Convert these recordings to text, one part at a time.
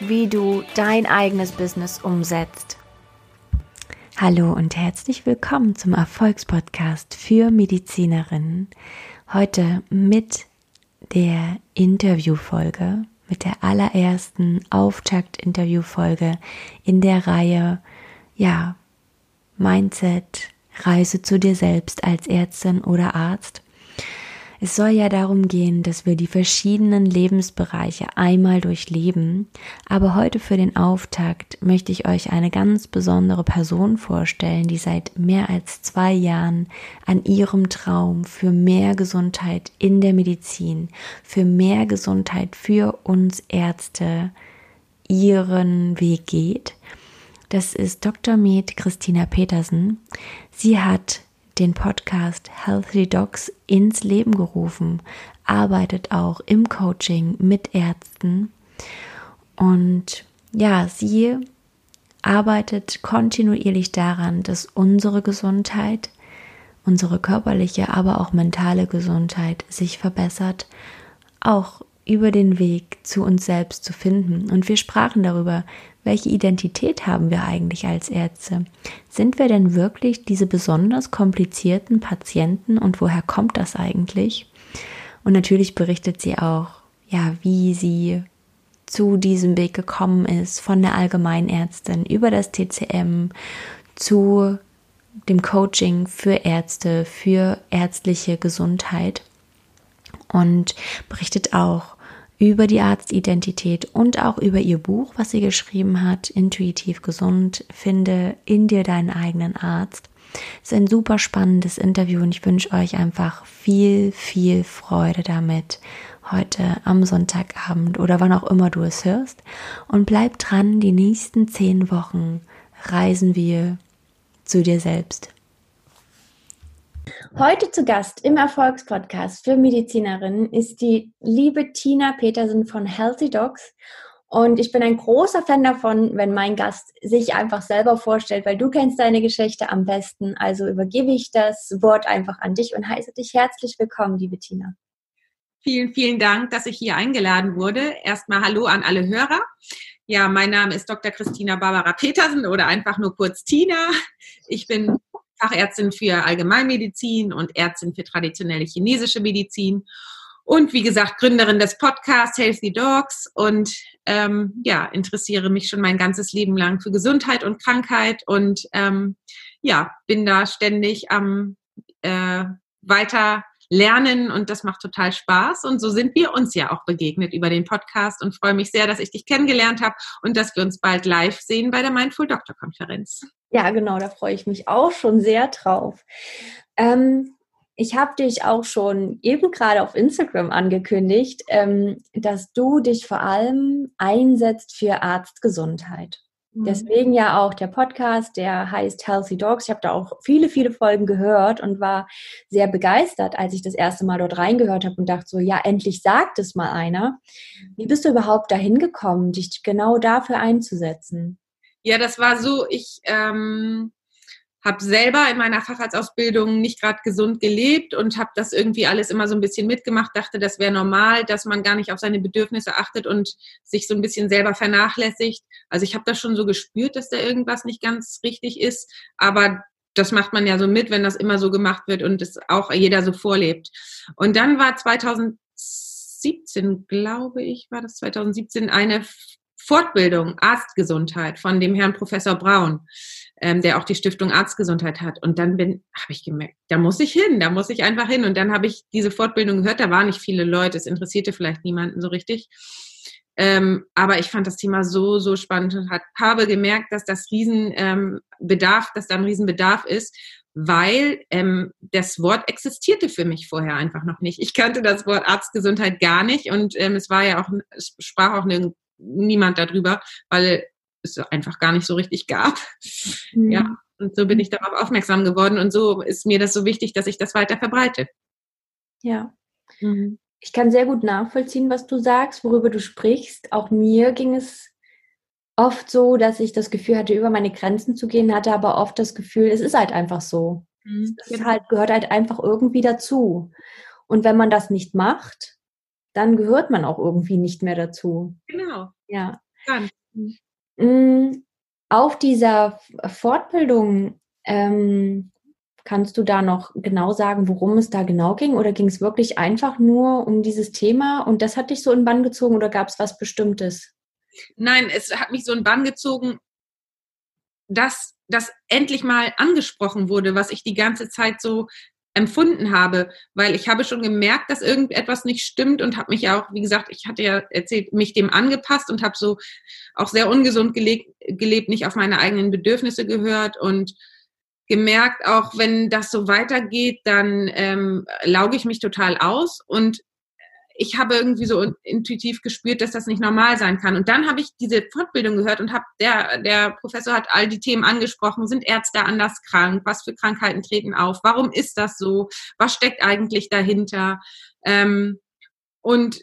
wie du dein eigenes Business umsetzt. Hallo und herzlich willkommen zum Erfolgspodcast für Medizinerinnen. Heute mit der Interviewfolge, mit der allerersten Auftakt-Interviewfolge in der Reihe ja, Mindset, Reise zu dir selbst als Ärztin oder Arzt. Es soll ja darum gehen, dass wir die verschiedenen Lebensbereiche einmal durchleben, aber heute für den Auftakt möchte ich euch eine ganz besondere Person vorstellen, die seit mehr als zwei Jahren an ihrem Traum für mehr Gesundheit in der Medizin, für mehr Gesundheit für uns Ärzte ihren Weg geht das ist Dr. Med Christina Petersen. Sie hat den Podcast Healthy Dogs ins Leben gerufen, arbeitet auch im Coaching mit Ärzten. Und ja, sie arbeitet kontinuierlich daran, dass unsere Gesundheit, unsere körperliche, aber auch mentale Gesundheit sich verbessert, auch über den Weg zu uns selbst zu finden. Und wir sprachen darüber, welche Identität haben wir eigentlich als Ärzte? Sind wir denn wirklich diese besonders komplizierten Patienten und woher kommt das eigentlich? Und natürlich berichtet sie auch, ja, wie sie zu diesem Weg gekommen ist, von der Allgemeinärztin über das TCM zu dem Coaching für Ärzte, für ärztliche Gesundheit und berichtet auch über die Arztidentität und auch über ihr Buch, was sie geschrieben hat, Intuitiv gesund, finde in dir deinen eigenen Arzt. Es ist ein super spannendes Interview und ich wünsche euch einfach viel, viel Freude damit heute am Sonntagabend oder wann auch immer du es hörst. Und bleib dran, die nächsten zehn Wochen reisen wir zu dir selbst. Heute zu Gast im Erfolgspodcast für Medizinerinnen ist die liebe Tina Petersen von Healthy Dogs. Und ich bin ein großer Fan davon, wenn mein Gast sich einfach selber vorstellt, weil du kennst deine Geschichte am besten. Also übergebe ich das Wort einfach an dich und heiße dich herzlich willkommen, liebe Tina. Vielen, vielen Dank, dass ich hier eingeladen wurde. Erstmal Hallo an alle Hörer. Ja, mein Name ist Dr. Christina Barbara Petersen oder einfach nur kurz Tina. Ich bin Fachärztin für Allgemeinmedizin und Ärztin für traditionelle chinesische Medizin. Und wie gesagt, Gründerin des Podcasts Healthy Dogs und ähm, ja, interessiere mich schon mein ganzes Leben lang für Gesundheit und Krankheit und ähm, ja, bin da ständig am äh, weiter lernen und das macht total Spaß. Und so sind wir uns ja auch begegnet über den Podcast und freue mich sehr, dass ich dich kennengelernt habe und dass wir uns bald live sehen bei der Mindful Doctor Konferenz. Ja, genau, da freue ich mich auch schon sehr drauf. Ähm, ich habe dich auch schon eben gerade auf Instagram angekündigt, ähm, dass du dich vor allem einsetzt für Arztgesundheit. Mhm. Deswegen ja auch der Podcast, der heißt Healthy Dogs. Ich habe da auch viele, viele Folgen gehört und war sehr begeistert, als ich das erste Mal dort reingehört habe und dachte so, ja, endlich sagt es mal einer. Wie bist du überhaupt dahin gekommen, dich genau dafür einzusetzen? Ja, das war so, ich ähm, habe selber in meiner Facharztausbildung nicht gerade gesund gelebt und habe das irgendwie alles immer so ein bisschen mitgemacht, dachte, das wäre normal, dass man gar nicht auf seine Bedürfnisse achtet und sich so ein bisschen selber vernachlässigt. Also ich habe das schon so gespürt, dass da irgendwas nicht ganz richtig ist, aber das macht man ja so mit, wenn das immer so gemacht wird und es auch jeder so vorlebt. Und dann war 2017, glaube ich, war das 2017 eine Fortbildung Arztgesundheit von dem Herrn Professor Braun, ähm, der auch die Stiftung Arztgesundheit hat. Und dann bin, habe ich gemerkt, da muss ich hin, da muss ich einfach hin. Und dann habe ich diese Fortbildung gehört, da waren nicht viele Leute, es interessierte vielleicht niemanden so richtig. Ähm, aber ich fand das Thema so, so spannend und hat, habe gemerkt, dass das Riesenbedarf, ähm, dass da ein Riesenbedarf ist, weil ähm, das Wort existierte für mich vorher einfach noch nicht. Ich kannte das Wort Arztgesundheit gar nicht und ähm, es war ja auch, sprach auch nirgend, niemand darüber, weil es einfach gar nicht so richtig gab. Mhm. Ja, und so bin ich darauf aufmerksam geworden und so ist mir das so wichtig, dass ich das weiter verbreite. Ja. Mhm. Ich kann sehr gut nachvollziehen, was du sagst, worüber du sprichst. Auch mir ging es oft so, dass ich das Gefühl hatte, über meine Grenzen zu gehen, hatte aber oft das Gefühl, es ist halt einfach so. Mhm. Es halt, gehört halt einfach irgendwie dazu. Und wenn man das nicht macht, dann gehört man auch irgendwie nicht mehr dazu. Genau. Ja. Dann. Mhm. Auf dieser Fortbildung ähm, kannst du da noch genau sagen, worum es da genau ging? Oder ging es wirklich einfach nur um dieses Thema und das hat dich so in Bann gezogen oder gab es was Bestimmtes? Nein, es hat mich so in Bann gezogen, dass das endlich mal angesprochen wurde, was ich die ganze Zeit so empfunden habe, weil ich habe schon gemerkt, dass irgendetwas nicht stimmt und habe mich ja auch, wie gesagt, ich hatte ja erzählt, mich dem angepasst und habe so auch sehr ungesund gelebt, gelebt, nicht auf meine eigenen Bedürfnisse gehört und gemerkt, auch wenn das so weitergeht, dann ähm, lauge ich mich total aus und ich habe irgendwie so intuitiv gespürt, dass das nicht normal sein kann. Und dann habe ich diese Fortbildung gehört und habe der der Professor hat all die Themen angesprochen. Sind Ärzte anders krank? Was für Krankheiten treten auf? Warum ist das so? Was steckt eigentlich dahinter? Ähm, und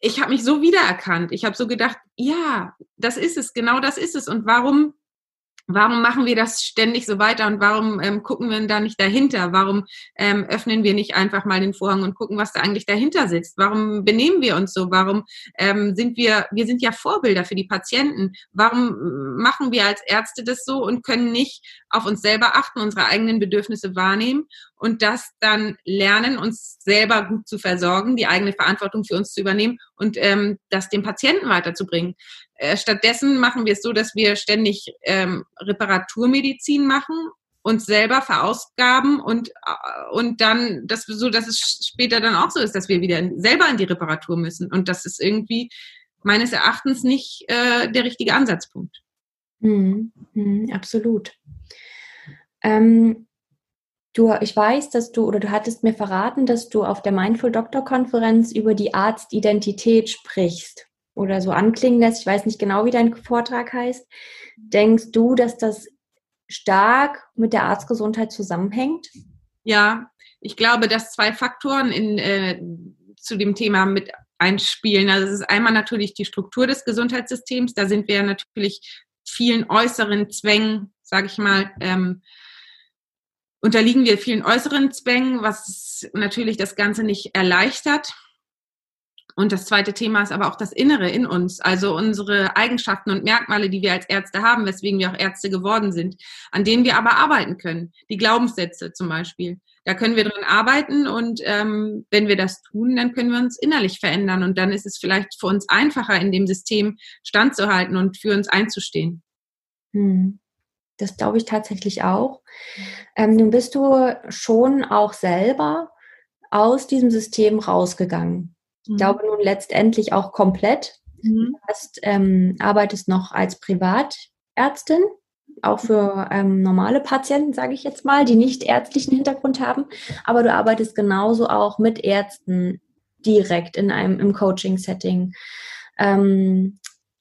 ich habe mich so wiedererkannt. Ich habe so gedacht, ja, das ist es, genau das ist es. Und warum Warum machen wir das ständig so weiter und warum ähm, gucken wir da nicht dahinter? Warum ähm, öffnen wir nicht einfach mal den Vorhang und gucken, was da eigentlich dahinter sitzt? Warum benehmen wir uns so? Warum ähm, sind wir, wir sind ja Vorbilder für die Patienten. Warum machen wir als Ärzte das so und können nicht auf uns selber achten, unsere eigenen Bedürfnisse wahrnehmen und das dann lernen, uns selber gut zu versorgen, die eigene Verantwortung für uns zu übernehmen und ähm, das dem Patienten weiterzubringen. Äh, stattdessen machen wir es so, dass wir ständig ähm, Reparaturmedizin machen, uns selber verausgaben und, äh, und dann das so, dass es später dann auch so ist, dass wir wieder selber in die Reparatur müssen. Und das ist irgendwie meines Erachtens nicht äh, der richtige Ansatzpunkt. Mhm. Mhm, absolut. Ähm, Du, ich weiß, dass du oder du hattest mir verraten, dass du auf der Mindful Doctor Konferenz über die Arztidentität sprichst oder so anklingen lässt. Ich weiß nicht genau, wie dein Vortrag heißt. Denkst du, dass das stark mit der Arztgesundheit zusammenhängt? Ja, ich glaube, dass zwei Faktoren in, äh, zu dem Thema mit einspielen. Also es ist einmal natürlich die Struktur des Gesundheitssystems. Da sind wir natürlich vielen äußeren Zwängen, sage ich mal, ähm, unterliegen wir vielen äußeren Zwängen, was natürlich das Ganze nicht erleichtert. Und das zweite Thema ist aber auch das Innere in uns, also unsere Eigenschaften und Merkmale, die wir als Ärzte haben, weswegen wir auch Ärzte geworden sind, an denen wir aber arbeiten können. Die Glaubenssätze zum Beispiel. Da können wir dran arbeiten und ähm, wenn wir das tun, dann können wir uns innerlich verändern und dann ist es vielleicht für uns einfacher, in dem System standzuhalten und für uns einzustehen. Hm. Das glaube ich tatsächlich auch. Ähm, nun bist du schon auch selber aus diesem System rausgegangen. Ich mhm. glaube nun letztendlich auch komplett. Mhm. Du hast, ähm, arbeitest noch als Privatärztin, auch für ähm, normale Patienten, sage ich jetzt mal, die nicht ärztlichen Hintergrund haben. Aber du arbeitest genauso auch mit Ärzten direkt in einem im Coaching-Setting. Ähm,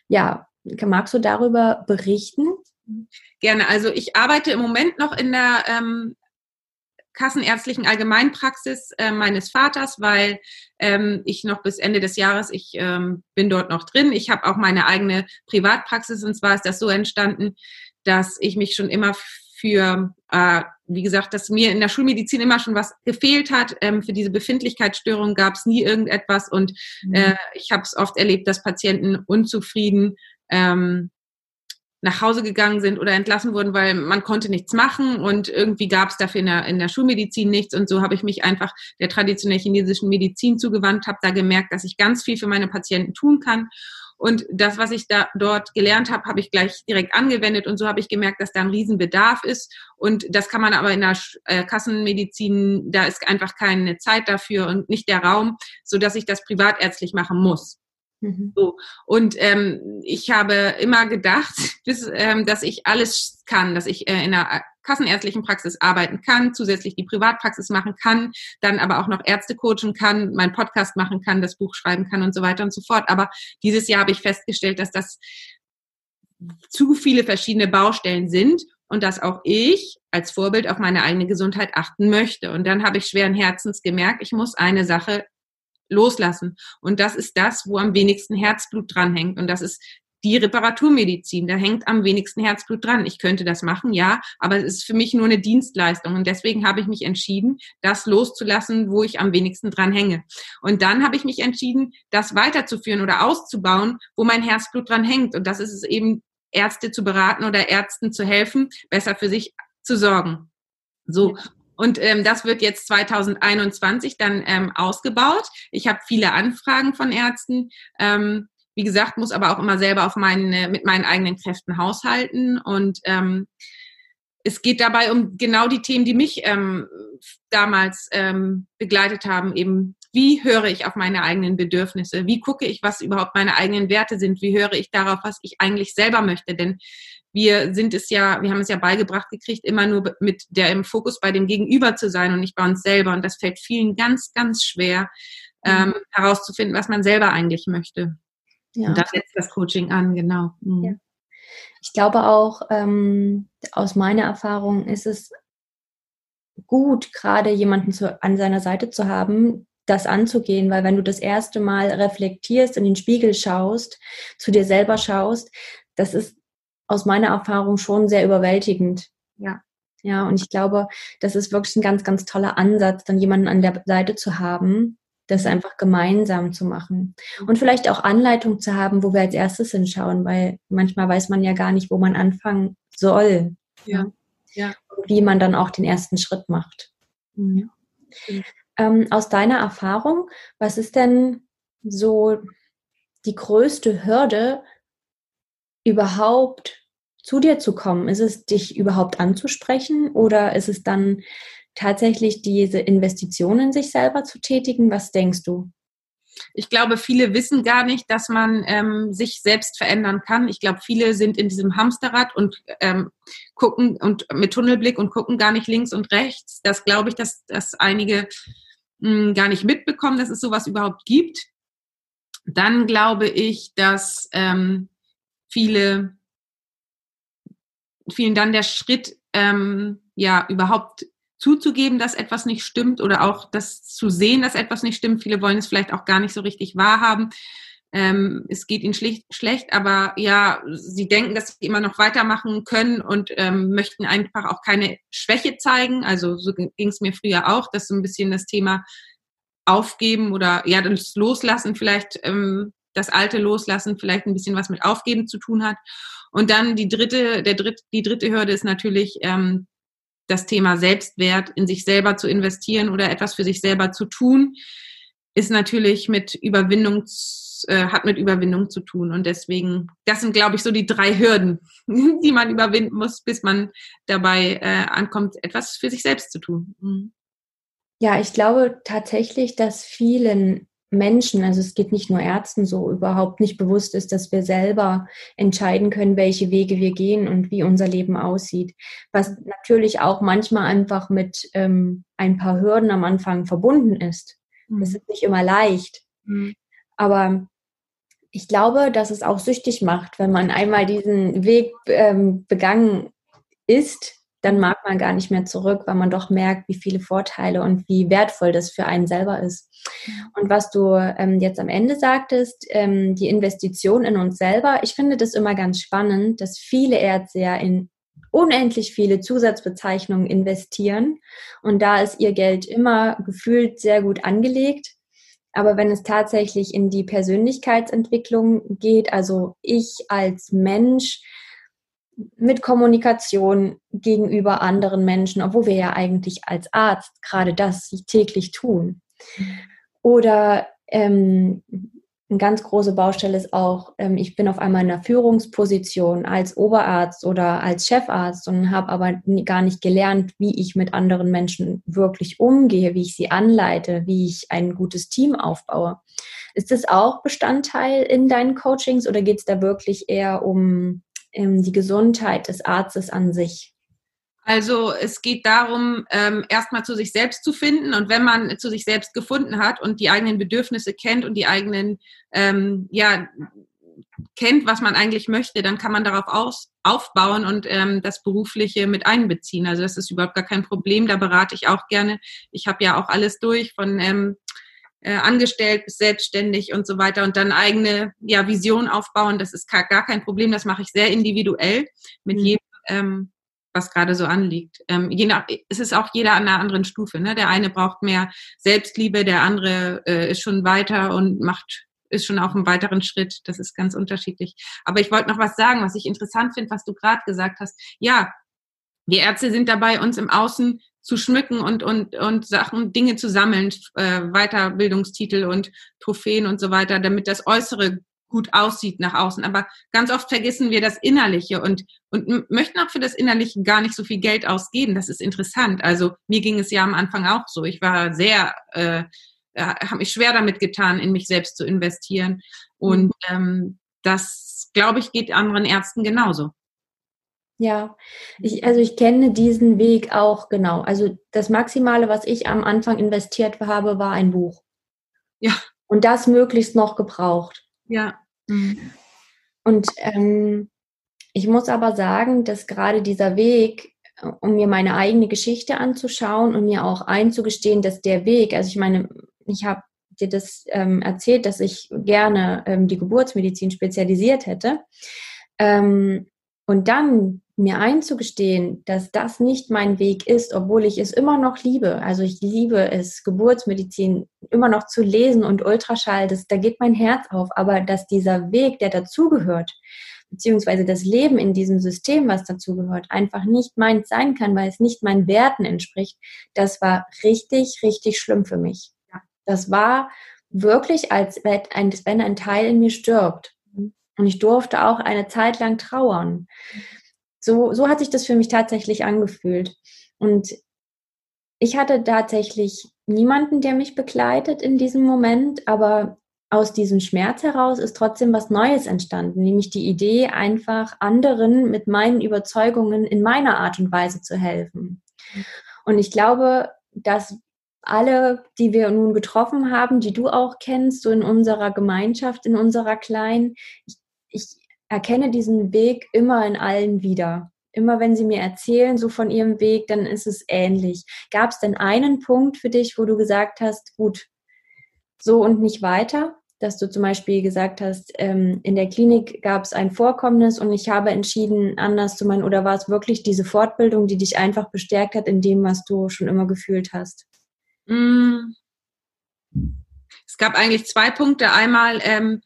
ja, magst du darüber berichten? Gerne. Also ich arbeite im Moment noch in der ähm, kassenärztlichen Allgemeinpraxis äh, meines Vaters, weil ähm, ich noch bis Ende des Jahres, ich ähm, bin dort noch drin. Ich habe auch meine eigene Privatpraxis und zwar ist das so entstanden, dass ich mich schon immer für, äh, wie gesagt, dass mir in der Schulmedizin immer schon was gefehlt hat. Ähm, für diese Befindlichkeitsstörung gab es nie irgendetwas und mhm. äh, ich habe es oft erlebt, dass Patienten unzufrieden ähm, nach Hause gegangen sind oder entlassen wurden, weil man konnte nichts machen und irgendwie gab es dafür in der, in der Schulmedizin nichts. Und so habe ich mich einfach der traditionell chinesischen Medizin zugewandt, habe da gemerkt, dass ich ganz viel für meine Patienten tun kann. Und das, was ich da dort gelernt habe, habe ich gleich direkt angewendet. Und so habe ich gemerkt, dass da ein Riesenbedarf ist. Und das kann man aber in der äh, Kassenmedizin, da ist einfach keine Zeit dafür und nicht der Raum, so dass ich das privatärztlich machen muss. Mhm. So. Und ähm, ich habe immer gedacht, bis, ähm, dass ich alles kann, dass ich äh, in einer kassenärztlichen Praxis arbeiten kann, zusätzlich die Privatpraxis machen kann, dann aber auch noch Ärzte coachen kann, meinen Podcast machen kann, das Buch schreiben kann und so weiter und so fort. Aber dieses Jahr habe ich festgestellt, dass das zu viele verschiedene Baustellen sind und dass auch ich als Vorbild auf meine eigene Gesundheit achten möchte. Und dann habe ich schweren Herzens gemerkt, ich muss eine Sache loslassen. Und das ist das, wo am wenigsten Herzblut dranhängt. Und das ist die Reparaturmedizin. Da hängt am wenigsten Herzblut dran. Ich könnte das machen, ja, aber es ist für mich nur eine Dienstleistung. Und deswegen habe ich mich entschieden, das loszulassen, wo ich am wenigsten dran hänge. Und dann habe ich mich entschieden, das weiterzuführen oder auszubauen, wo mein Herzblut dran hängt. Und das ist es eben, Ärzte zu beraten oder Ärzten zu helfen, besser für sich zu sorgen. So. Und ähm, das wird jetzt 2021 dann ähm, ausgebaut. Ich habe viele Anfragen von Ärzten. Ähm, wie gesagt, muss aber auch immer selber auf meine, mit meinen eigenen Kräften haushalten. Und ähm, es geht dabei um genau die Themen, die mich ähm, damals ähm, begleitet haben. Eben, wie höre ich auf meine eigenen Bedürfnisse? Wie gucke ich, was überhaupt meine eigenen Werte sind? Wie höre ich darauf, was ich eigentlich selber möchte? Denn wir sind es ja, wir haben es ja beigebracht gekriegt, immer nur mit der im Fokus bei dem Gegenüber zu sein und nicht bei uns selber. Und das fällt vielen ganz, ganz schwer, mhm. ähm, herauszufinden, was man selber eigentlich möchte. Ja. Und da setzt das Coaching an, genau. Mhm. Ja. Ich glaube auch, ähm, aus meiner Erfahrung ist es gut, gerade jemanden zu, an seiner Seite zu haben, das anzugehen, weil wenn du das erste Mal reflektierst, in den Spiegel schaust, zu dir selber schaust, das ist aus meiner Erfahrung schon sehr überwältigend. Ja. Ja, und ich glaube, das ist wirklich ein ganz, ganz toller Ansatz, dann jemanden an der Seite zu haben, das einfach gemeinsam zu machen. Und vielleicht auch Anleitung zu haben, wo wir als erstes hinschauen, weil manchmal weiß man ja gar nicht, wo man anfangen soll. Ja. ja. Und wie man dann auch den ersten Schritt macht. Mhm. Ähm, aus deiner Erfahrung, was ist denn so die größte Hürde, überhaupt zu dir zu kommen? Ist es dich überhaupt anzusprechen oder ist es dann tatsächlich diese Investitionen in sich selber zu tätigen? Was denkst du? Ich glaube, viele wissen gar nicht, dass man ähm, sich selbst verändern kann. Ich glaube, viele sind in diesem Hamsterrad und ähm, gucken und mit Tunnelblick und gucken gar nicht links und rechts. Das glaube ich, dass, dass einige mh, hm, gar nicht mitbekommen, dass es sowas überhaupt gibt. Dann glaube ich, dass ähm, viele vielen dann der Schritt, ähm, ja, überhaupt zuzugeben, dass etwas nicht stimmt oder auch das zu sehen, dass etwas nicht stimmt. Viele wollen es vielleicht auch gar nicht so richtig wahrhaben. Ähm, es geht ihnen schlicht, schlecht, aber ja, sie denken, dass sie immer noch weitermachen können und ähm, möchten einfach auch keine Schwäche zeigen. Also so ging es mir früher auch, dass so ein bisschen das Thema aufgeben oder ja, das Loslassen vielleicht, ähm, das Alte loslassen vielleicht ein bisschen was mit Aufgeben zu tun hat. Und dann die dritte, der dritte, die dritte Hürde ist natürlich ähm, das Thema Selbstwert, in sich selber zu investieren oder etwas für sich selber zu tun, ist natürlich mit Überwindung, äh, hat mit Überwindung zu tun. Und deswegen, das sind, glaube ich, so die drei Hürden, die man überwinden muss, bis man dabei äh, ankommt, etwas für sich selbst zu tun. Mhm. Ja, ich glaube tatsächlich, dass vielen Menschen, also es geht nicht nur Ärzten so, überhaupt nicht bewusst ist, dass wir selber entscheiden können, welche Wege wir gehen und wie unser Leben aussieht. Was natürlich auch manchmal einfach mit ähm, ein paar Hürden am Anfang verbunden ist. Mhm. Das ist nicht immer leicht. Mhm. Aber ich glaube, dass es auch süchtig macht, wenn man einmal diesen Weg ähm, begangen ist, dann mag man gar nicht mehr zurück, weil man doch merkt, wie viele Vorteile und wie wertvoll das für einen selber ist. Und was du ähm, jetzt am Ende sagtest, ähm, die Investition in uns selber, ich finde das immer ganz spannend, dass viele Ärzte ja in unendlich viele Zusatzbezeichnungen investieren und da ist ihr Geld immer gefühlt sehr gut angelegt. Aber wenn es tatsächlich in die Persönlichkeitsentwicklung geht, also ich als Mensch, mit Kommunikation gegenüber anderen Menschen, obwohl wir ja eigentlich als Arzt gerade das täglich tun. Oder ähm, eine ganz große Baustelle ist auch, ähm, ich bin auf einmal in einer Führungsposition als Oberarzt oder als Chefarzt und habe aber gar nicht gelernt, wie ich mit anderen Menschen wirklich umgehe, wie ich sie anleite, wie ich ein gutes Team aufbaue. Ist das auch Bestandteil in deinen Coachings oder geht es da wirklich eher um ähm, die Gesundheit des Arztes an sich? Also es geht darum, ähm, erstmal zu sich selbst zu finden und wenn man zu sich selbst gefunden hat und die eigenen Bedürfnisse kennt und die eigenen, ähm, ja, kennt, was man eigentlich möchte, dann kann man darauf aus, aufbauen und ähm, das Berufliche mit einbeziehen. Also das ist überhaupt gar kein Problem. Da berate ich auch gerne. Ich habe ja auch alles durch von ähm, äh, angestellt bis selbstständig und so weiter und dann eigene ja, Vision aufbauen. Das ist gar kein Problem. Das mache ich sehr individuell mit mhm. jedem, ähm, was gerade so anliegt. Ähm, je nach, es ist auch jeder an einer anderen Stufe. Ne? Der eine braucht mehr Selbstliebe, der andere äh, ist schon weiter und macht ist schon auf einem weiteren Schritt. Das ist ganz unterschiedlich. Aber ich wollte noch was sagen, was ich interessant finde, was du gerade gesagt hast. Ja, wir Ärzte sind dabei, uns im Außen zu schmücken und, und, und Sachen, Dinge zu sammeln, äh, Weiterbildungstitel und Trophäen und so weiter, damit das Äußere gut aussieht nach außen. Aber ganz oft vergessen wir das Innerliche und, und möchten auch für das Innerliche gar nicht so viel Geld ausgeben. Das ist interessant. Also mir ging es ja am Anfang auch so. Ich war sehr äh, habe mich schwer damit getan, in mich selbst zu investieren. Und mhm. ähm, das, glaube ich, geht anderen Ärzten genauso. Ja, ich, also ich kenne diesen Weg auch genau. Also das Maximale, was ich am Anfang investiert habe, war ein Buch. Ja. Und das möglichst noch gebraucht. Ja. Mhm. Und ähm, ich muss aber sagen, dass gerade dieser Weg, um mir meine eigene Geschichte anzuschauen und mir auch einzugestehen, dass der Weg, also ich meine, ich habe dir das ähm, erzählt, dass ich gerne ähm, die Geburtsmedizin spezialisiert hätte. Ähm, und dann mir einzugestehen, dass das nicht mein Weg ist, obwohl ich es immer noch liebe. Also ich liebe es, Geburtsmedizin immer noch zu lesen und Ultraschall, das, da geht mein Herz auf. Aber dass dieser Weg, der dazugehört, beziehungsweise das Leben in diesem System, was dazugehört, einfach nicht meins sein kann, weil es nicht meinen Werten entspricht, das war richtig, richtig schlimm für mich. Das war wirklich, als wenn ein Teil in mir stirbt. Und ich durfte auch eine Zeit lang trauern. So, so hat sich das für mich tatsächlich angefühlt. Und ich hatte tatsächlich niemanden, der mich begleitet in diesem Moment, aber aus diesem Schmerz heraus ist trotzdem was Neues entstanden, nämlich die Idee, einfach anderen mit meinen Überzeugungen in meiner Art und Weise zu helfen. Und ich glaube, dass alle, die wir nun getroffen haben, die du auch kennst, so in unserer Gemeinschaft, in unserer kleinen, ich, ich erkenne diesen Weg immer in allen wieder. Immer wenn sie mir erzählen, so von ihrem Weg, dann ist es ähnlich. Gab es denn einen Punkt für dich, wo du gesagt hast, gut, so und nicht weiter? Dass du zum Beispiel gesagt hast, ähm, in der Klinik gab es ein Vorkommnis und ich habe entschieden, anders zu machen. Oder war es wirklich diese Fortbildung, die dich einfach bestärkt hat in dem, was du schon immer gefühlt hast? Mm. Es gab eigentlich zwei Punkte. Einmal ähm,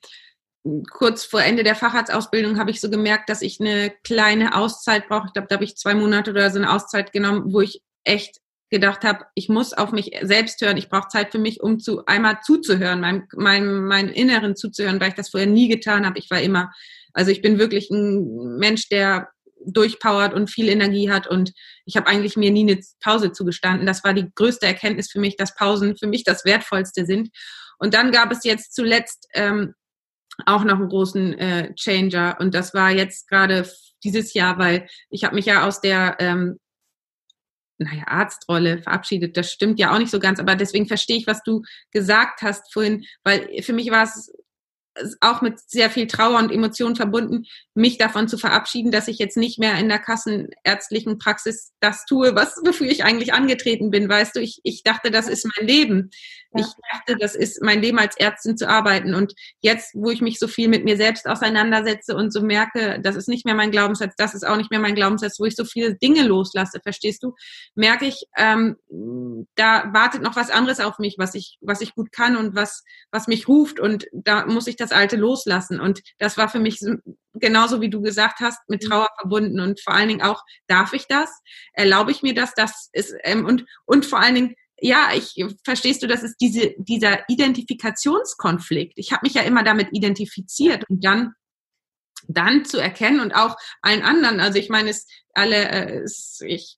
kurz vor Ende der Facharztausbildung habe ich so gemerkt, dass ich eine kleine Auszeit brauche. Ich glaube, da habe ich zwei Monate oder so eine Auszeit genommen, wo ich echt gedacht habe, ich muss auf mich selbst hören. Ich brauche Zeit für mich, um zu einmal zuzuhören, meinem, meinem, meinem Inneren zuzuhören, weil ich das vorher nie getan habe. Ich war immer, also ich bin wirklich ein Mensch, der durchpowert und viel Energie hat. Und ich habe eigentlich mir nie eine Pause zugestanden. Das war die größte Erkenntnis für mich, dass Pausen für mich das Wertvollste sind. Und dann gab es jetzt zuletzt ähm, auch noch einen großen äh, Changer. Und das war jetzt gerade dieses Jahr, weil ich habe mich ja aus der ähm, naja, Arztrolle verabschiedet. Das stimmt ja auch nicht so ganz, aber deswegen verstehe ich, was du gesagt hast vorhin, weil für mich war es auch mit sehr viel Trauer und Emotionen verbunden, mich davon zu verabschieden, dass ich jetzt nicht mehr in der kassenärztlichen Praxis das tue, was wofür ich eigentlich angetreten bin. Weißt du, ich, ich dachte, das ist mein Leben. Ja. Ich dachte, das ist mein Leben als Ärztin zu arbeiten. Und jetzt, wo ich mich so viel mit mir selbst auseinandersetze und so merke, das ist nicht mehr mein Glaubenssatz, das ist auch nicht mehr mein Glaubenssatz, wo ich so viele Dinge loslasse, verstehst du, merke ich, ähm, da wartet noch was anderes auf mich, was ich, was ich gut kann und was, was mich ruft. Und da muss ich das Alte loslassen. Und das war für mich genauso wie du gesagt hast, mit mhm. Trauer verbunden. Und vor allen Dingen auch, darf ich das? Erlaube ich mir das? Das ist, ähm, und, und vor allen Dingen, ja, ich verstehst du, das ist diese, dieser Identifikationskonflikt. Ich habe mich ja immer damit identifiziert und dann dann zu erkennen und auch allen anderen. Also ich meine, es alle, äh, es, ich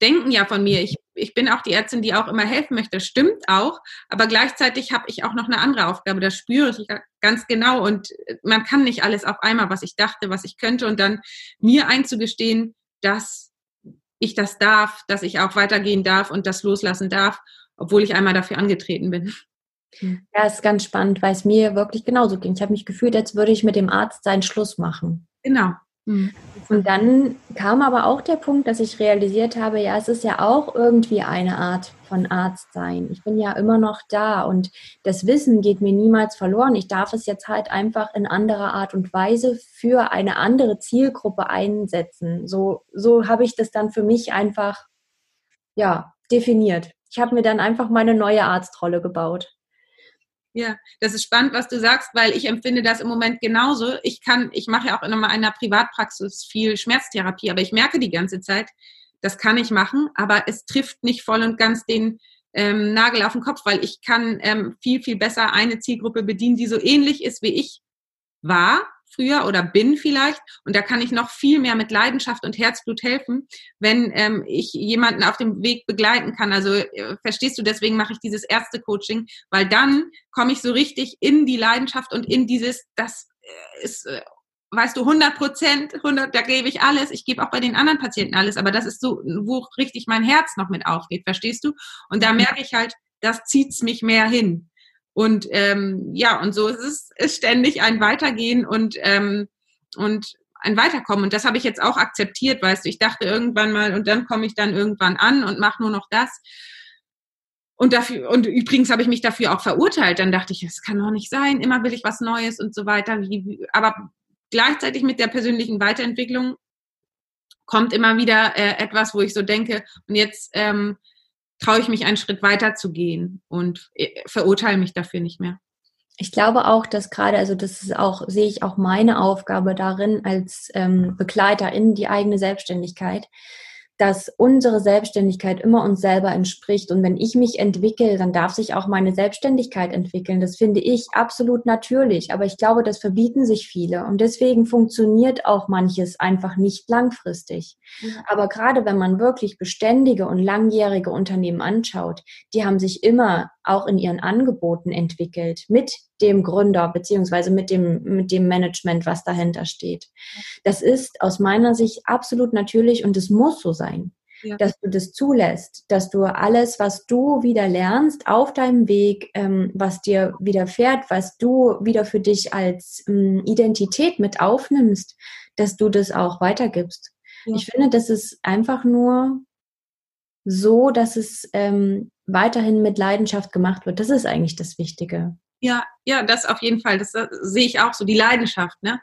denken ja von mir, ich, ich bin auch die Ärztin, die auch immer helfen möchte. Stimmt auch, aber gleichzeitig habe ich auch noch eine andere Aufgabe. Das spüre ich ganz genau und man kann nicht alles auf einmal, was ich dachte, was ich könnte und dann mir einzugestehen, dass ich das darf, dass ich auch weitergehen darf und das loslassen darf, obwohl ich einmal dafür angetreten bin. Hm. Ja, ist ganz spannend, weil es mir wirklich genauso ging. Ich habe mich gefühlt, als würde ich mit dem Arzt seinen Schluss machen. Genau. Hm. Und dann kam aber auch der Punkt, dass ich realisiert habe, ja, es ist ja auch irgendwie eine Art von Arzt sein. Ich bin ja immer noch da und das Wissen geht mir niemals verloren. Ich darf es jetzt halt einfach in anderer Art und Weise für eine andere Zielgruppe einsetzen. So, so habe ich das dann für mich einfach, ja, definiert. Ich habe mir dann einfach meine neue Arztrolle gebaut. Ja, das ist spannend, was du sagst, weil ich empfinde das im Moment genauso. Ich kann, ich mache ja auch in einer Privatpraxis viel Schmerztherapie, aber ich merke die ganze Zeit, das kann ich machen, aber es trifft nicht voll und ganz den ähm, Nagel auf den Kopf, weil ich kann ähm, viel, viel besser eine Zielgruppe bedienen, die so ähnlich ist wie ich war früher oder bin vielleicht. Und da kann ich noch viel mehr mit Leidenschaft und Herzblut helfen, wenn ähm, ich jemanden auf dem Weg begleiten kann. Also äh, verstehst du, deswegen mache ich dieses erste Coaching, weil dann komme ich so richtig in die Leidenschaft und in dieses, das äh, ist äh, weißt du, 100 Prozent, 100, da gebe ich alles. Ich gebe auch bei den anderen Patienten alles, aber das ist so, wo richtig mein Herz noch mit aufgeht, verstehst du? Und da mhm. merke ich halt, das zieht's mich mehr hin. Und ähm, ja, und so ist es ist ständig ein Weitergehen und, ähm, und ein Weiterkommen. Und das habe ich jetzt auch akzeptiert, weißt du. Ich dachte irgendwann mal, und dann komme ich dann irgendwann an und mache nur noch das. Und dafür, und übrigens habe ich mich dafür auch verurteilt. Dann dachte ich, das kann doch nicht sein, immer will ich was Neues und so weiter. Aber gleichzeitig mit der persönlichen Weiterentwicklung kommt immer wieder äh, etwas, wo ich so denke, und jetzt ähm, traue ich mich einen Schritt weiter zu gehen und äh, verurteile mich dafür nicht mehr. Ich glaube auch, dass gerade, also das ist auch, sehe ich auch meine Aufgabe darin als ähm, Begleiter in die eigene Selbstständigkeit, dass unsere Selbstständigkeit immer uns selber entspricht. Und wenn ich mich entwickle, dann darf sich auch meine Selbstständigkeit entwickeln. Das finde ich absolut natürlich. Aber ich glaube, das verbieten sich viele. Und deswegen funktioniert auch manches einfach nicht langfristig. Ja. Aber gerade wenn man wirklich beständige und langjährige Unternehmen anschaut, die haben sich immer auch in ihren Angeboten entwickelt mit dem Gründer beziehungsweise mit dem, mit dem Management, was dahinter steht. Das ist aus meiner Sicht absolut natürlich und es muss so sein. Ja. dass du das zulässt, dass du alles, was du wieder lernst auf deinem Weg, ähm, was dir widerfährt, was du wieder für dich als ähm, Identität mit aufnimmst, dass du das auch weitergibst. Ja. Ich finde, das ist einfach nur so, dass es ähm, weiterhin mit Leidenschaft gemacht wird. Das ist eigentlich das Wichtige. Ja, ja, das auf jeden Fall. Das, das sehe ich auch so, die Leidenschaft, ne?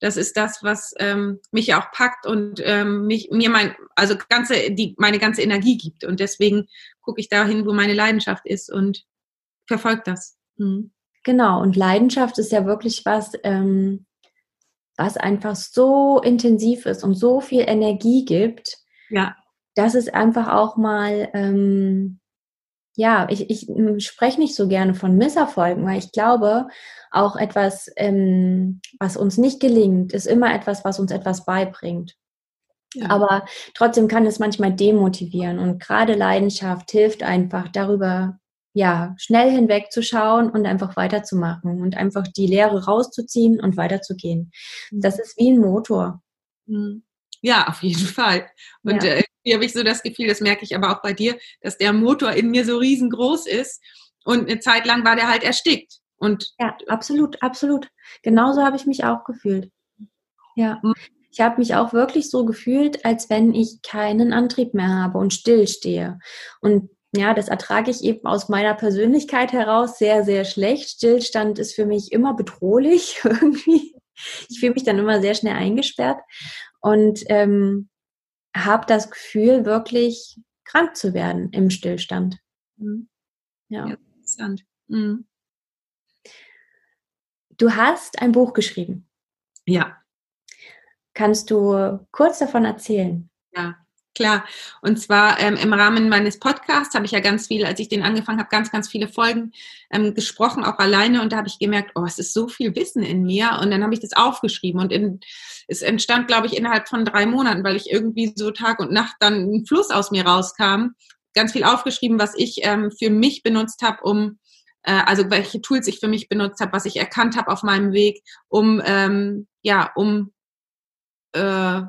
Das ist das, was ähm, mich auch packt und ähm, mich, mir mein, also ganze, die, meine ganze Energie gibt. Und deswegen gucke ich dahin, wo meine Leidenschaft ist und verfolge das. Mhm. Genau, und Leidenschaft ist ja wirklich was, ähm, was einfach so intensiv ist und so viel Energie gibt. Ja. Dass es einfach auch mal ähm, ja, ich, ich hm, spreche nicht so gerne von Misserfolgen, weil ich glaube, auch etwas, ähm, was uns nicht gelingt, ist immer etwas, was uns etwas beibringt. Ja. Aber trotzdem kann es manchmal demotivieren und gerade Leidenschaft hilft einfach darüber, ja, schnell hinwegzuschauen und einfach weiterzumachen und einfach die Lehre rauszuziehen und weiterzugehen. Mhm. Das ist wie ein Motor. Mhm. Ja, auf jeden Fall. Und ja. äh, hier habe ich so das Gefühl, das merke ich aber auch bei dir, dass der Motor in mir so riesengroß ist. Und eine Zeit lang war der halt erstickt. Und ja, absolut, absolut. Genauso habe ich mich auch gefühlt. Ja. Mhm. Ich habe mich auch wirklich so gefühlt, als wenn ich keinen Antrieb mehr habe und stillstehe. Und ja, das ertrage ich eben aus meiner Persönlichkeit heraus sehr, sehr schlecht. Stillstand ist für mich immer bedrohlich irgendwie. Ich fühle mich dann immer sehr schnell eingesperrt und ähm, habe das Gefühl, wirklich krank zu werden im Stillstand. Mhm. Ja. ja. Interessant. Mhm. Du hast ein Buch geschrieben. Ja. Kannst du kurz davon erzählen? Ja, Klar. Und zwar ähm, im Rahmen meines Podcasts habe ich ja ganz viele, als ich den angefangen habe, ganz, ganz viele Folgen ähm, gesprochen, auch alleine. Und da habe ich gemerkt, oh, es ist so viel Wissen in mir. Und dann habe ich das aufgeschrieben. Und in, es entstand, glaube ich, innerhalb von drei Monaten, weil ich irgendwie so Tag und Nacht dann ein Fluss aus mir rauskam. Ganz viel aufgeschrieben, was ich ähm, für mich benutzt habe, um äh, also welche Tools ich für mich benutzt habe, was ich erkannt habe auf meinem Weg, um ähm, ja, um äh,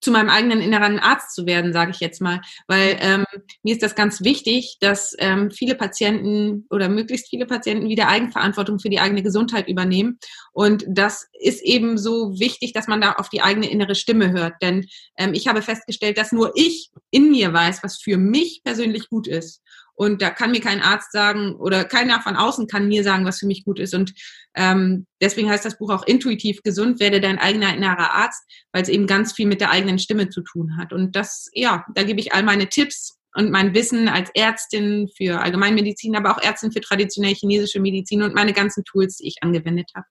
zu meinem eigenen inneren Arzt zu werden, sage ich jetzt mal. Weil ähm, mir ist das ganz wichtig, dass ähm, viele Patienten oder möglichst viele Patienten wieder Eigenverantwortung für die eigene Gesundheit übernehmen. Und das ist eben so wichtig, dass man da auf die eigene innere Stimme hört. Denn ähm, ich habe festgestellt, dass nur ich in mir weiß, was für mich persönlich gut ist. Und da kann mir kein Arzt sagen oder keiner von außen kann mir sagen, was für mich gut ist. Und ähm, deswegen heißt das Buch auch intuitiv gesund, werde dein eigener innerer Arzt, weil es eben ganz viel mit der eigenen Stimme zu tun hat. Und das, ja, da gebe ich all meine Tipps und mein Wissen als Ärztin für Allgemeinmedizin, aber auch Ärztin für traditionell chinesische Medizin und meine ganzen Tools, die ich angewendet habe.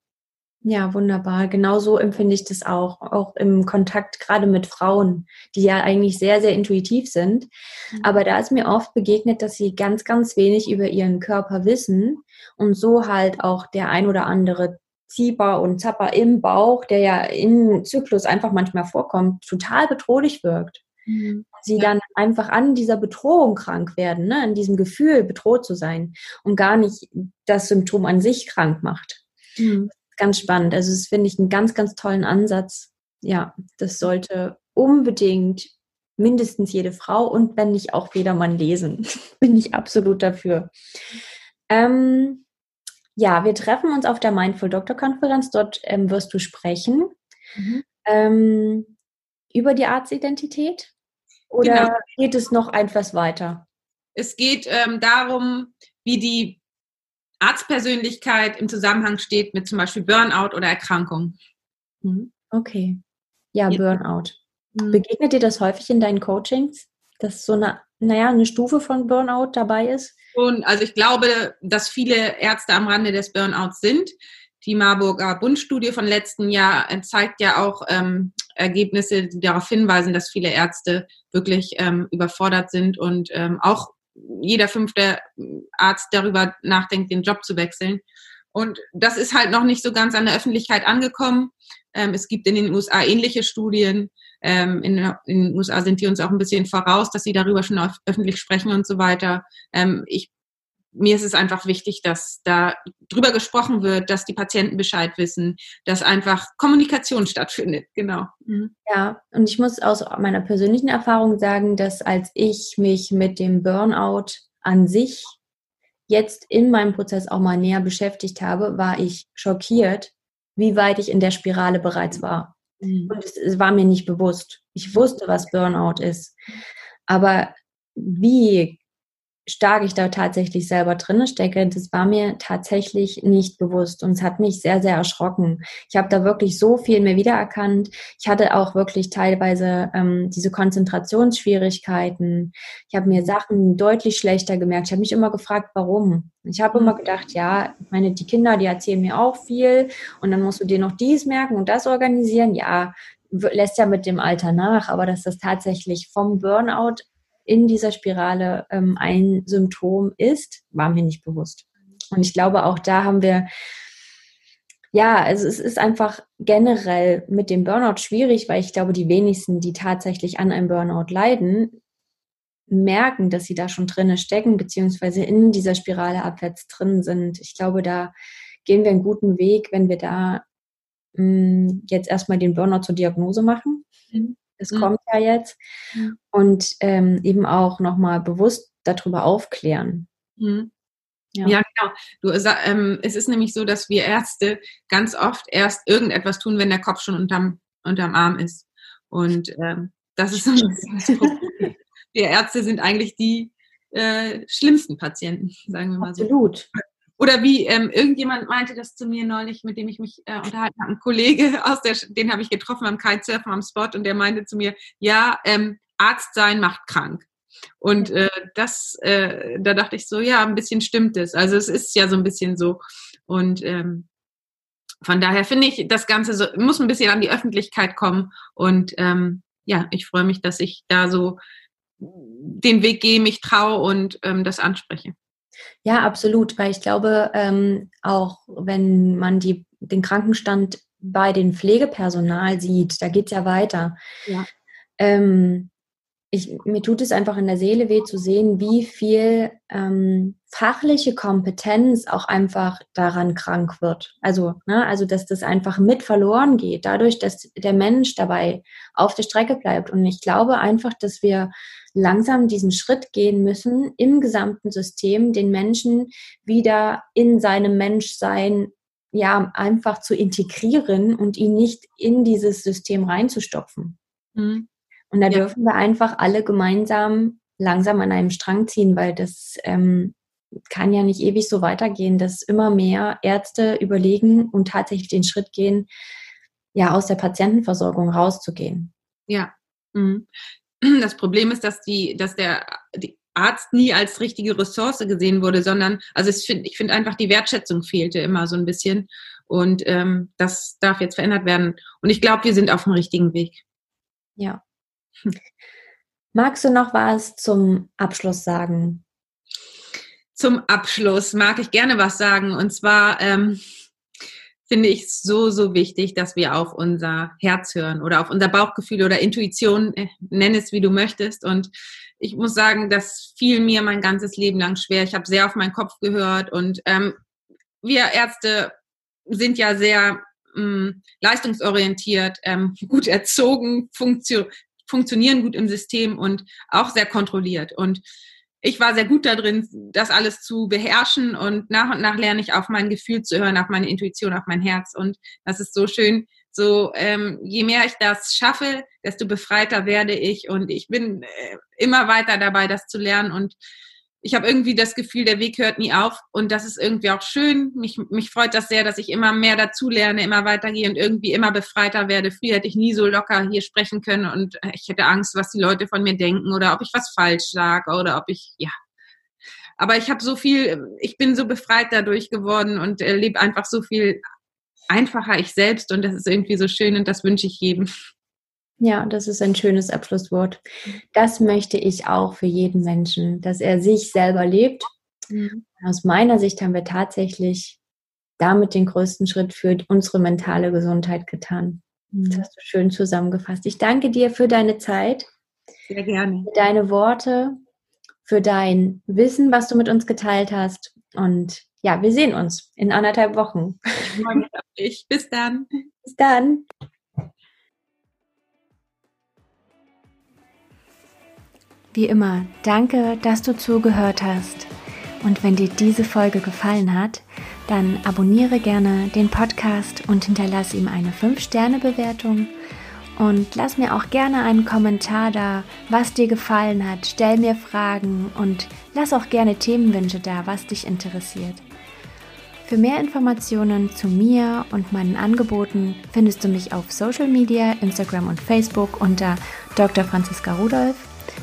Ja, wunderbar. Genau so empfinde ich das auch, auch im Kontakt gerade mit Frauen, die ja eigentlich sehr, sehr intuitiv sind. Mhm. Aber da ist mir oft begegnet, dass sie ganz, ganz wenig über ihren Körper wissen und so halt auch der ein oder andere Zieber und Zapper im Bauch, der ja im Zyklus einfach manchmal vorkommt, total bedrohlich wirkt. Mhm. Sie ja. dann einfach an dieser Bedrohung krank werden, ne? an diesem Gefühl bedroht zu sein und gar nicht das Symptom an sich krank macht. Mhm ganz spannend. Also das finde ich einen ganz, ganz tollen Ansatz. Ja, das sollte unbedingt mindestens jede Frau und wenn nicht auch jeder Mann lesen. Bin ich absolut dafür. Ähm, ja, wir treffen uns auf der Mindful Doctor Konferenz. Dort ähm, wirst du sprechen mhm. ähm, über die Arztidentität. Oder genau. geht es noch etwas weiter? Es geht ähm, darum, wie die Arztpersönlichkeit im Zusammenhang steht mit zum Beispiel Burnout oder Erkrankung. Mhm. Okay. Ja, Burnout. Mhm. Begegnet dir das häufig in deinen Coachings, dass so eine, naja, eine Stufe von Burnout dabei ist? Und also ich glaube, dass viele Ärzte am Rande des Burnouts sind. Die Marburger Bundstudie von letzten Jahr zeigt ja auch ähm, Ergebnisse, die darauf hinweisen, dass viele Ärzte wirklich ähm, überfordert sind und ähm, auch jeder fünfte Arzt darüber nachdenkt, den Job zu wechseln. Und das ist halt noch nicht so ganz an der Öffentlichkeit angekommen. Ähm, es gibt in den USA ähnliche Studien. Ähm, in, in, den USA sind die uns auch ein bisschen voraus, dass sie darüber schon öffentlich sprechen und so weiter. Ähm, ich mir ist es einfach wichtig, dass da drüber gesprochen wird, dass die Patienten Bescheid wissen, dass einfach Kommunikation stattfindet. Genau. Mhm. Ja, und ich muss aus meiner persönlichen Erfahrung sagen, dass als ich mich mit dem Burnout an sich jetzt in meinem Prozess auch mal näher beschäftigt habe, war ich schockiert, wie weit ich in der Spirale bereits war. Mhm. Und es, es war mir nicht bewusst. Ich wusste, was Burnout ist. Aber wie stark ich da tatsächlich selber drin stecke, das war mir tatsächlich nicht bewusst und es hat mich sehr, sehr erschrocken. Ich habe da wirklich so viel mehr wiedererkannt. Ich hatte auch wirklich teilweise ähm, diese Konzentrationsschwierigkeiten. Ich habe mir Sachen deutlich schlechter gemerkt. Ich habe mich immer gefragt, warum. Ich habe immer gedacht, ja, meine, die Kinder, die erzählen mir auch viel und dann musst du dir noch dies merken und das organisieren. Ja, lässt ja mit dem Alter nach, aber dass das tatsächlich vom Burnout in dieser Spirale ähm, ein Symptom ist, war mir nicht bewusst. Und ich glaube, auch da haben wir, ja, also es ist einfach generell mit dem Burnout schwierig, weil ich glaube, die wenigsten, die tatsächlich an einem Burnout leiden, merken, dass sie da schon drinne stecken, beziehungsweise in dieser Spirale abwärts drin sind. Ich glaube, da gehen wir einen guten Weg, wenn wir da mh, mm, jetzt erstmal den Burnout zur Diagnose machen. Mhm es mhm. kommt ja jetzt. Mhm. Und ähm, eben auch nochmal bewusst darüber aufklären. Mhm. Ja. ja. genau. Du, ähm, es ist nämlich so, dass wir Ärzte ganz oft erst irgendetwas tun, wenn der Kopf schon unterm, unterm Arm ist. Und ähm, das ist so ein das Problem. Wir Ärzte sind eigentlich die äh, schlimmsten Patienten, sagen wir mal so. Absolut. Oder wie ähm, irgendjemand meinte das zu mir neulich, mit dem ich mich äh, unterhalten habe, ein Kollege aus der, den habe ich getroffen am Kitesurfen am Spot und der meinte zu mir, ja, ähm, Arzt sein macht krank. Und äh, das, äh, da dachte ich so, ja, ein bisschen stimmt es. Also es ist ja so ein bisschen so. Und ähm, von daher finde ich, das Ganze so, muss ein bisschen an die Öffentlichkeit kommen. Und ähm, ja, ich freue mich, dass ich da so den Weg gehe, mich traue und ähm, das anspreche. Ja, absolut, weil ich glaube, ähm, auch wenn man die, den Krankenstand bei den Pflegepersonal sieht, da geht es ja weiter. Ja. Ähm, ich, mir tut es einfach in der Seele weh zu sehen, wie viel ähm, fachliche Kompetenz auch einfach daran krank wird. Also, ne, also dass das einfach mit verloren geht, dadurch, dass der Mensch dabei auf der Strecke bleibt. Und ich glaube einfach, dass wir langsam diesen Schritt gehen müssen, im gesamten System den Menschen wieder in seinem Menschsein ja einfach zu integrieren und ihn nicht in dieses System reinzustopfen. Mhm. Und da ja. dürfen wir einfach alle gemeinsam langsam an einem Strang ziehen, weil das ähm, kann ja nicht ewig so weitergehen, dass immer mehr Ärzte überlegen und tatsächlich den Schritt gehen, ja, aus der Patientenversorgung rauszugehen. Ja. Mhm. Das Problem ist, dass die, dass der die Arzt nie als richtige Ressource gesehen wurde, sondern, also ich finde, ich finde einfach die Wertschätzung fehlte immer so ein bisschen. Und ähm, das darf jetzt verändert werden. Und ich glaube, wir sind auf dem richtigen Weg. Ja. Magst du noch was zum Abschluss sagen? Zum Abschluss mag ich gerne was sagen. Und zwar ähm, finde ich so, so wichtig, dass wir auf unser Herz hören oder auf unser Bauchgefühl oder Intuition, äh, nenn es wie du möchtest. Und ich muss sagen, das fiel mir mein ganzes Leben lang schwer. Ich habe sehr auf meinen Kopf gehört und ähm, wir Ärzte sind ja sehr ähm, leistungsorientiert, ähm, gut erzogen, funktio funktionieren gut im System und auch sehr kontrolliert. Und ich war sehr gut darin, das alles zu beherrschen und nach und nach lerne ich auf mein Gefühl zu hören, auf meine Intuition, auf mein Herz. Und das ist so schön. So, ähm, je mehr ich das schaffe, desto befreiter werde ich und ich bin äh, immer weiter dabei, das zu lernen und ich habe irgendwie das Gefühl, der Weg hört nie auf und das ist irgendwie auch schön. Mich, mich freut das sehr, dass ich immer mehr dazu lerne, immer weitergehe und irgendwie immer befreiter werde. Früher hätte ich nie so locker hier sprechen können und ich hätte Angst, was die Leute von mir denken oder ob ich was falsch sage oder ob ich, ja. Aber ich habe so viel, ich bin so befreit dadurch geworden und äh, lebe einfach so viel einfacher ich selbst und das ist irgendwie so schön und das wünsche ich jedem. Ja, das ist ein schönes Abschlusswort. Das möchte ich auch für jeden Menschen, dass er sich selber lebt. Mhm. Aus meiner Sicht haben wir tatsächlich damit den größten Schritt für unsere mentale Gesundheit getan. Mhm. Das hast du schön zusammengefasst. Ich danke dir für deine Zeit. Sehr gerne. Für deine Worte, für dein Wissen, was du mit uns geteilt hast. Und ja, wir sehen uns in anderthalb Wochen. Ich. Bis dann. Bis dann. Wie immer, danke, dass du zugehört hast. Und wenn dir diese Folge gefallen hat, dann abonniere gerne den Podcast und hinterlasse ihm eine 5-Sterne-Bewertung. Und lass mir auch gerne einen Kommentar da, was dir gefallen hat. Stell mir Fragen und lass auch gerne Themenwünsche da, was dich interessiert. Für mehr Informationen zu mir und meinen Angeboten findest du mich auf Social Media, Instagram und Facebook unter Dr. Franziska Rudolph